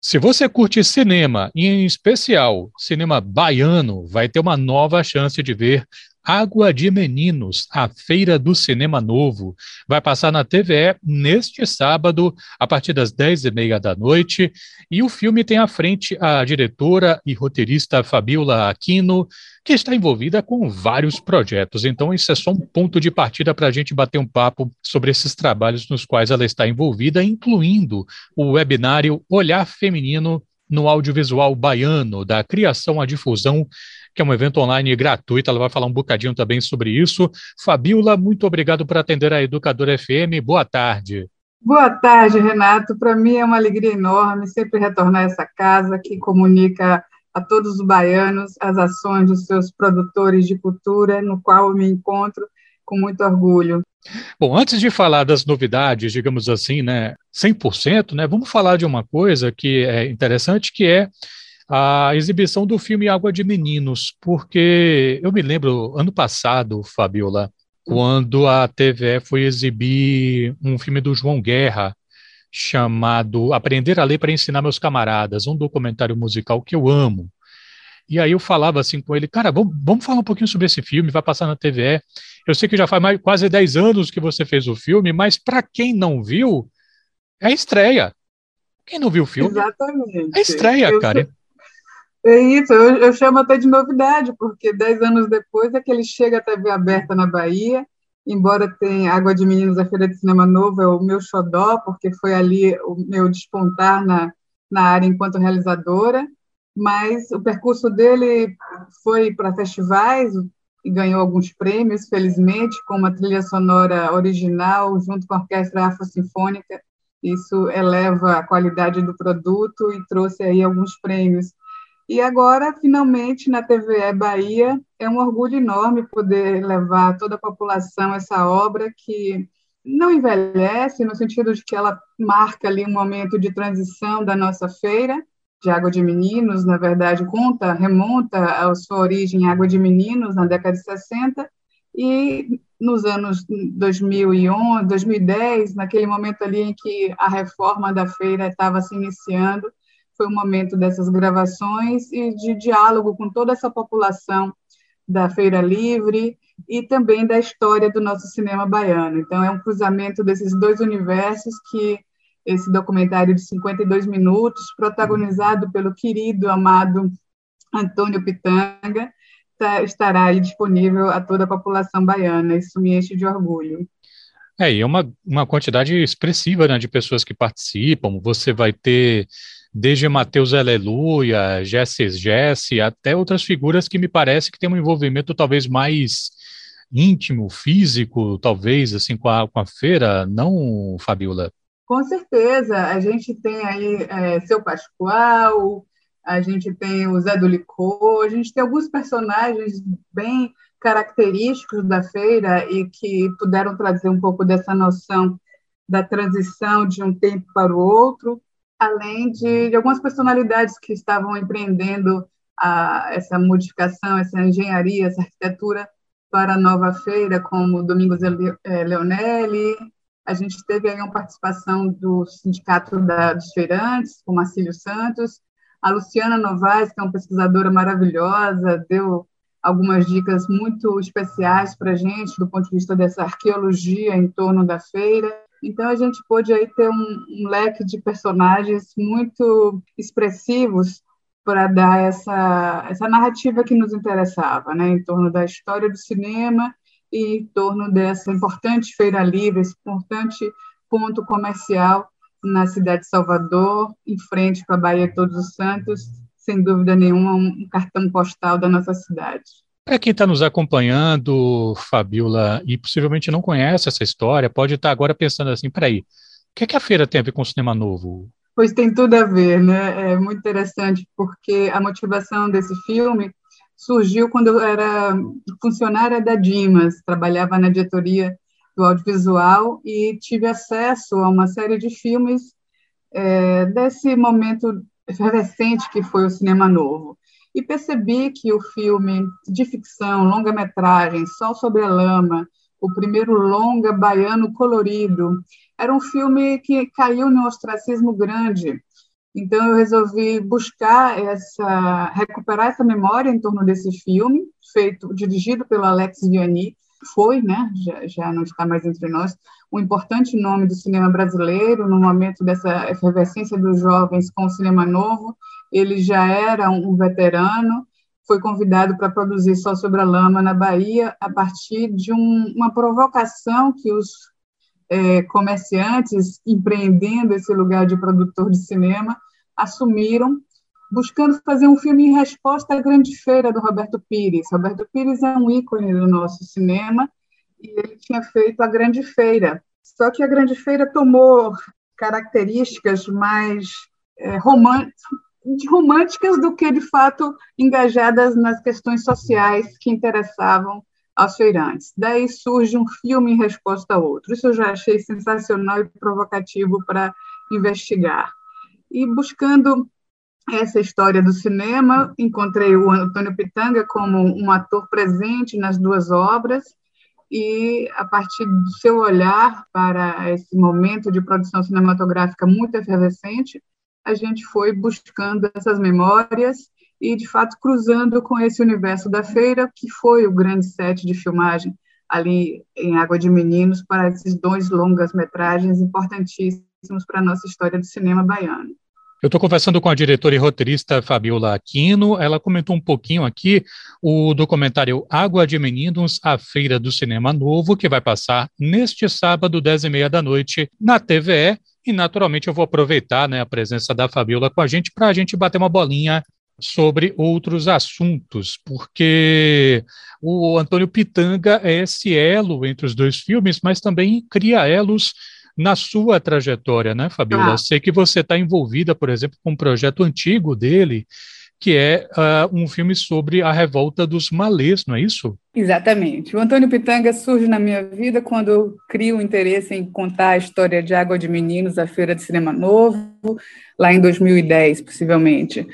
Se você curte cinema, em especial cinema baiano, vai ter uma nova chance de ver Água de Meninos, a Feira do Cinema Novo. Vai passar na TVE neste sábado, a partir das 10h30 da noite. E o filme tem à frente a diretora e roteirista Fabiola Aquino, que está envolvida com vários projetos. Então, isso é só um ponto de partida para a gente bater um papo sobre esses trabalhos nos quais ela está envolvida, incluindo o webinário Olhar Feminino no Audiovisual Baiano, da criação à difusão que é um evento online gratuito. Ela vai falar um bocadinho também sobre isso. Fabiola, muito obrigado por atender a Educadora FM. Boa tarde. Boa tarde, Renato. Para mim é uma alegria enorme sempre retornar a essa casa que comunica a todos os baianos as ações dos seus produtores de cultura, no qual eu me encontro com muito orgulho. Bom, antes de falar das novidades, digamos assim, né, 100%, né, vamos falar de uma coisa que é interessante, que é a exibição do filme Água de Meninos, porque eu me lembro, ano passado, Fabiola, quando a TVE foi exibir um filme do João Guerra, chamado Aprender a Ler para Ensinar Meus Camaradas, um documentário musical que eu amo. E aí eu falava assim com ele, cara, vamos, vamos falar um pouquinho sobre esse filme, vai passar na TVE. Eu sei que já faz mais, quase 10 anos que você fez o filme, mas para quem não viu, é a estreia. Quem não viu o filme? Exatamente. É estreia, eu cara. É isso, eu, eu, chamo até de novidade, porque dez anos depois é que ele chega à TV aberta na Bahia, embora tenha Água de Meninos, a Feira de Cinema Novo, é o meu xodó, porque foi ali o meu despontar na, na área enquanto realizadora, mas o percurso dele foi para festivais e ganhou alguns prêmios, felizmente, com uma trilha sonora original, junto com a Orquestra Afro-Sinfônica, isso eleva a qualidade do produto e trouxe aí alguns prêmios. E agora, finalmente, na TVE Bahia, é um orgulho enorme poder levar toda a população essa obra que não envelhece, no sentido de que ela marca ali um momento de transição da nossa feira, de Água de Meninos, na verdade, conta, remonta à sua origem Água de Meninos, na década de 60, e nos anos 2011, 2010, naquele momento ali em que a reforma da feira estava se iniciando, foi um momento dessas gravações e de diálogo com toda essa população da Feira Livre e também da história do nosso cinema baiano. Então, é um cruzamento desses dois universos que esse documentário de 52 minutos, protagonizado pelo querido, amado Antônio Pitanga, tá, estará aí disponível a toda a população baiana. Isso me enche de orgulho. É, e é uma, uma quantidade expressiva né, de pessoas que participam. Você vai ter desde Mateus Aleluia, Jesse Jesse, até outras figuras que me parece que têm um envolvimento talvez mais íntimo, físico, talvez, assim, com a, com a feira, não, Fabiola? Com certeza, a gente tem aí é, Seu Pascoal, a gente tem o Zé do Licor, a gente tem alguns personagens bem característicos da feira e que puderam trazer um pouco dessa noção da transição de um tempo para o outro, além de, de algumas personalidades que estavam empreendendo a, essa modificação, essa engenharia, essa arquitetura para a nova feira, como Domingos eh, Leonelli. A gente teve aí uma participação do Sindicato da, dos Feirantes, com Marcílio Santos. A Luciana Novaes, que é uma pesquisadora maravilhosa, deu algumas dicas muito especiais para a gente, do ponto de vista dessa arqueologia em torno da feira. Então a gente pôde aí ter um, um leque de personagens muito expressivos para dar essa essa narrativa que nos interessava, né, em torno da história do cinema em torno dessa importante feira livre, esse importante ponto comercial na cidade de Salvador, em frente para a Bahia Todos os Santos, sem dúvida nenhuma um cartão postal da nossa cidade. Para quem está nos acompanhando, Fabiola, e possivelmente não conhece essa história, pode estar tá agora pensando assim: peraí, o que, é que a feira tem a ver com o cinema novo? Pois tem tudo a ver, né? É muito interessante, porque a motivação desse filme surgiu quando eu era funcionária da Dimas, trabalhava na diretoria do audiovisual e tive acesso a uma série de filmes é, desse momento efervescente que foi o cinema novo. E percebi que o filme de ficção, longa-metragem, Sol sobre a Lama, o primeiro longa baiano colorido, era um filme que caiu num ostracismo grande Então eu resolvi buscar essa, recuperar essa memória em torno desse filme, feito, dirigido pelo Alex Vianney, foi, né, já, já não está mais entre nós, um importante nome do cinema brasileiro no momento dessa efervescência dos jovens com o cinema novo. Ele já era um veterano, foi convidado para produzir Só Sobre a Lama na Bahia a partir de um, uma provocação que os é, comerciantes empreendendo esse lugar de produtor de cinema assumiram, buscando fazer um filme em resposta à grande feira do Roberto Pires. Roberto Pires é um ícone do nosso cinema e ele tinha feito a grande feira. Só que a grande feira tomou características mais é, românticas do que, de fato, engajadas nas questões sociais que interessavam aos feirantes. Daí surge um filme em resposta a outro. Isso eu já achei sensacional e provocativo para investigar. E buscando essa história do cinema, encontrei o Antônio Pitanga como um ator presente nas duas obras. E a partir do seu olhar para esse momento de produção cinematográfica muito efervescente, a gente foi buscando essas memórias e, de fato, cruzando com esse universo da feira, que foi o grande set de filmagem ali em Água de Meninos para esses dois longas-metragens importantíssimos para a nossa história do cinema baiano. Eu estou conversando com a diretora e roteirista Fabiola Aquino. Ela comentou um pouquinho aqui o documentário Água de Meninos, a Feira do Cinema Novo, que vai passar neste sábado, 10 e meia da noite, na TVE. E, naturalmente, eu vou aproveitar né, a presença da Fabiola com a gente para a gente bater uma bolinha sobre outros assuntos, porque o Antônio Pitanga é esse elo entre os dois filmes, mas também cria elos na sua trajetória, né, Fabiola? Ah. Sei que você está envolvida, por exemplo, com um projeto antigo dele, que é uh, um filme sobre a revolta dos malês, não é isso? Exatamente. O Antônio Pitanga surge na minha vida quando eu crio o interesse em contar a história de Água de Meninos, a Feira de Cinema Novo, lá em 2010, possivelmente.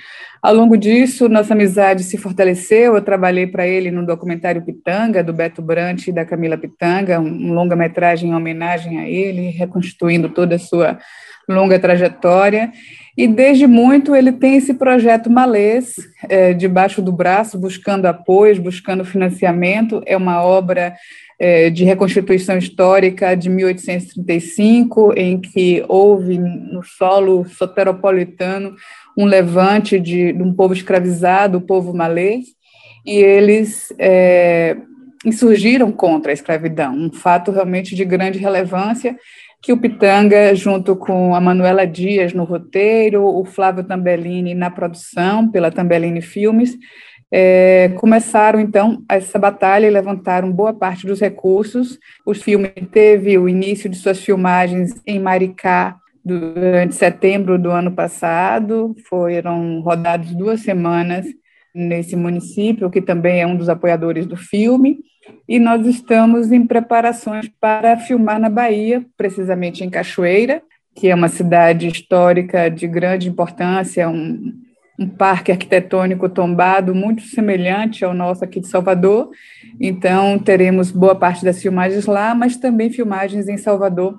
Ao longo disso, nossa amizade se fortaleceu. Eu trabalhei para ele no documentário Pitanga, do Beto Brant e da Camila Pitanga, um longa-metragem em homenagem a ele, reconstituindo toda a sua longa trajetória. E desde muito ele tem esse projeto Malês é, debaixo do braço, buscando apoios, buscando financiamento. É uma obra é, de reconstituição histórica de 1835, em que houve no solo soteropolitano um levante de, de um povo escravizado, o povo malês, e eles é, insurgiram contra a escravidão, um fato realmente de grande relevância que o Pitanga, junto com a Manuela Dias no roteiro, o Flávio Tambellini na produção, pela Tambellini Filmes, é, começaram então essa batalha e levantaram boa parte dos recursos. O filme teve o início de suas filmagens em Maricá durante setembro do ano passado, foram rodados duas semanas nesse município, que também é um dos apoiadores do filme e nós estamos em preparações para filmar na Bahia, precisamente em Cachoeira, que é uma cidade histórica de grande importância, um, um parque arquitetônico tombado muito semelhante ao nosso aqui de Salvador. Então, teremos boa parte das filmagens lá, mas também filmagens em Salvador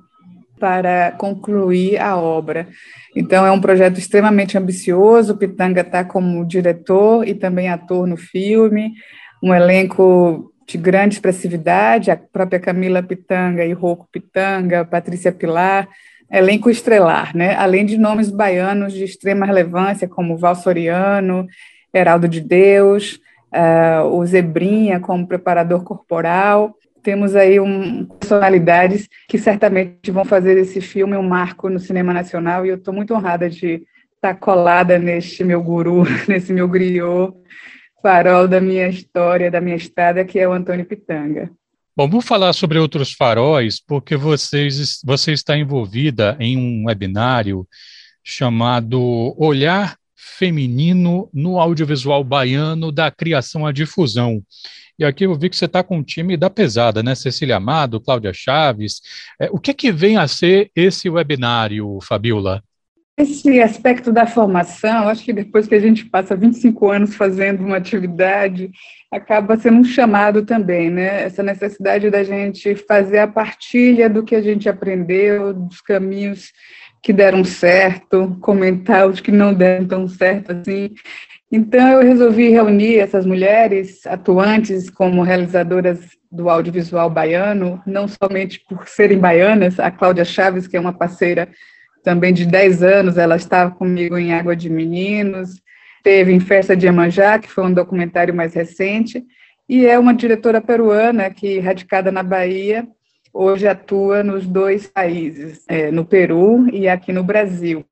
para concluir a obra. Então, é um projeto extremamente ambicioso. Pitanga está como diretor e também ator no filme, um elenco de grande expressividade, a própria Camila Pitanga e Rocco Pitanga, Patrícia Pilar, elenco estrelar, né? além de nomes baianos de extrema relevância, como Val Soriano, Heraldo de Deus, uh, o Zebrinha como preparador corporal. Temos aí um, personalidades que certamente vão fazer esse filme um marco no cinema nacional e eu estou muito honrada de estar colada neste meu guru, nesse meu griot, farol da minha história, da minha estrada, que é o Antônio Pitanga. Bom, vamos falar sobre outros faróis, porque vocês, você está envolvida em um webinário chamado Olhar Feminino no Audiovisual Baiano da Criação à Difusão. E aqui eu vi que você está com o time da pesada, né? Cecília Amado, Cláudia Chaves. É, o que, que vem a ser esse webinário, Fabiola? Esse aspecto da formação, acho que depois que a gente passa 25 anos fazendo uma atividade, acaba sendo um chamado também, né? Essa necessidade da gente fazer a partilha do que a gente aprendeu, dos caminhos que deram certo, comentar os que não deram tão certo assim. Então, eu resolvi reunir essas mulheres atuantes como realizadoras do audiovisual baiano, não somente por serem baianas, a Cláudia Chaves, que é uma parceira também de 10 anos, ela estava comigo em Água de Meninos, teve em Festa de Iemanjá, que foi um documentário mais recente, e é uma diretora peruana que, radicada na Bahia, hoje atua nos dois países, é, no Peru e aqui no Brasil.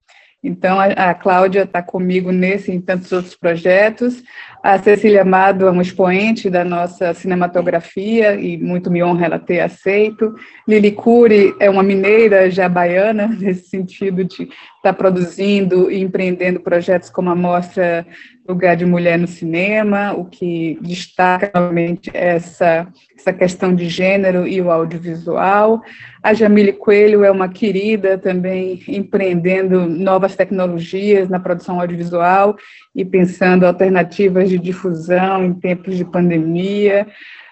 Então, a, a Cláudia está comigo nesse e em tantos outros projetos. A Cecília Amado é um expoente da nossa cinematografia e muito me honra ela ter aceito. Lili Cury é uma mineira já baiana, nesse sentido de estar tá produzindo e empreendendo projetos como a Mostra Lugar de Mulher no Cinema, o que destaca realmente essa, essa questão de gênero e o audiovisual. A Jamile Coelho é uma querida também empreendendo novas tecnologias na produção audiovisual e pensando alternativas de difusão em tempos de pandemia.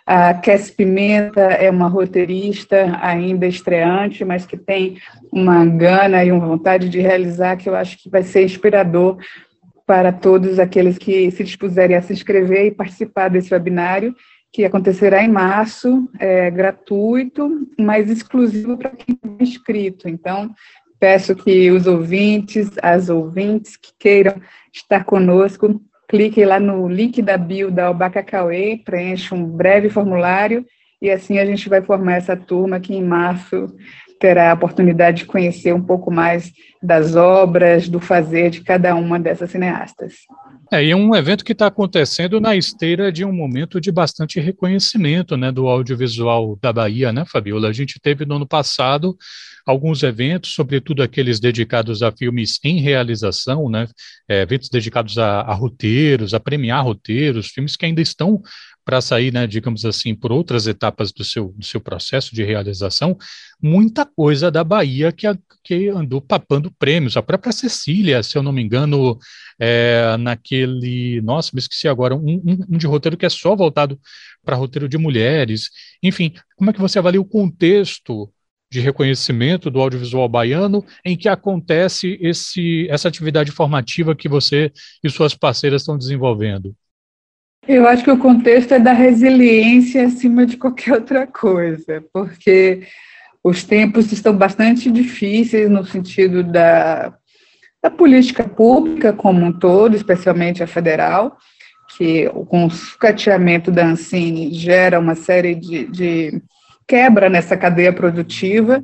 A Cass Pimenta é uma roteirista ainda estreante, mas que tem uma gana e uma vontade de realizar que eu acho que vai ser inspirador para todos aqueles que se dispuserem a se inscrever e participar desse webinário, que acontecerá em março, é gratuito, mas exclusivo para quem é inscrito. Então, peço que os ouvintes, as ouvintes que queiram estar conosco, cliquem lá no link da bio da Albaca Cauê, preencha um breve formulário e assim a gente vai formar essa turma que em março terá a oportunidade de conhecer um pouco mais das obras, do fazer de cada uma dessas cineastas. É, e é um evento que está acontecendo na esteira de um momento de bastante reconhecimento né, do audiovisual da Bahia, né, Fabiola? A gente teve no ano passado alguns eventos, sobretudo aqueles dedicados a filmes em realização, né, é, eventos dedicados a, a roteiros, a premiar roteiros, filmes que ainda estão para sair, né, digamos assim, por outras etapas do seu, do seu processo de realização, muita coisa da Bahia que, que andou papando prêmios. A própria Cecília, se eu não me engano, é, naquele. Nossa, me esqueci agora, um, um, um de roteiro que é só voltado para roteiro de mulheres. Enfim, como é que você avalia o contexto de reconhecimento do audiovisual baiano em que acontece esse, essa atividade formativa que você e suas parceiras estão desenvolvendo? Eu acho que o contexto é da resiliência acima de qualquer outra coisa, porque os tempos estão bastante difíceis no sentido da, da política pública como um todo, especialmente a federal, que com o sucateamento da Ancine gera uma série de, de quebra nessa cadeia produtiva,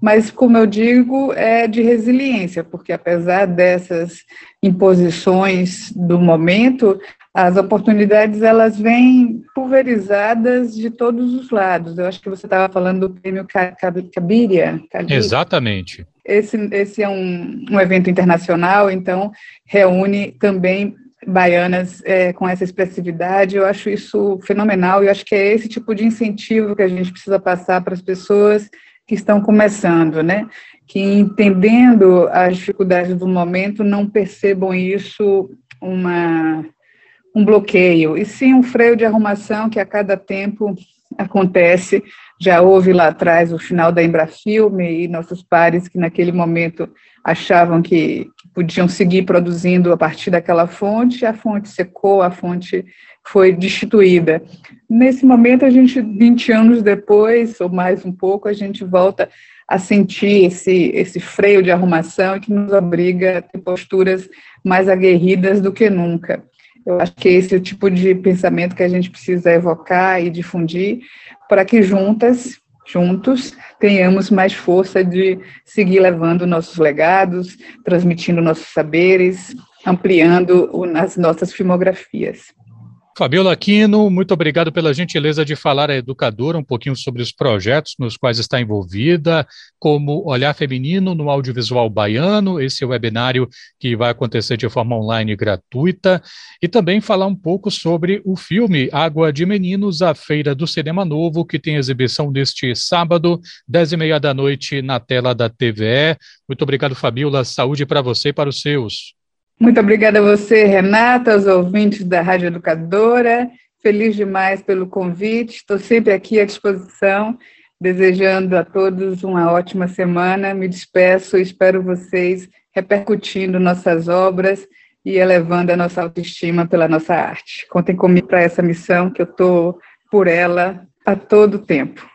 mas, como eu digo, é de resiliência, porque apesar dessas imposições do momento, as oportunidades elas vêm pulverizadas de todos os lados. Eu acho que você estava falando do prêmio Cabiria. Exatamente. Esse, esse é um, um evento internacional, então reúne também baianas é, com essa expressividade. Eu acho isso fenomenal e eu acho que é esse tipo de incentivo que a gente precisa passar para as pessoas que estão começando, né? Que entendendo as dificuldades do momento não percebam isso uma um bloqueio, e sim um freio de arrumação que a cada tempo acontece. Já houve lá atrás o final da Embrafilme e nossos pares que naquele momento achavam que, podiam seguir produzindo a partir daquela fonte, a fonte secou, a fonte foi destituída. Nesse momento, a gente, 20 anos depois, ou mais um pouco, a gente volta a sentir esse, esse freio de arrumação que nos obriga a ter posturas mais aguerridas do que nunca. Eu acho que esse é o tipo de pensamento que a gente precisa evocar e difundir para que juntas juntos, tenhamos mais força de seguir levando nossos legados, transmitindo nossos saberes, ampliando as nossas filmografias. Fabiola Aquino, muito obrigado pela gentileza de falar à educadora um pouquinho sobre os projetos nos quais está envolvida, como Olhar Feminino no Audiovisual Baiano, esse webinário que vai acontecer de forma online gratuita, e também falar um pouco sobre o filme Água de Meninos, a Feira do Cinema Novo, que tem exibição neste sábado, dez e meia da noite, na tela da TVE. Muito obrigado, Fabiola. Saúde para você e para os seus. Muito obrigada a você, Renata, aos ouvintes da Rádio Educadora. Feliz demais pelo convite, estou sempre aqui à disposição Desejando a todos uma ótima semana, me despeço, espero vocês repercutindo nossas obras e elevando a nossa autoestima pela nossa arte. Contem comigo para essa missão, que eu estou por ela a todo tempo.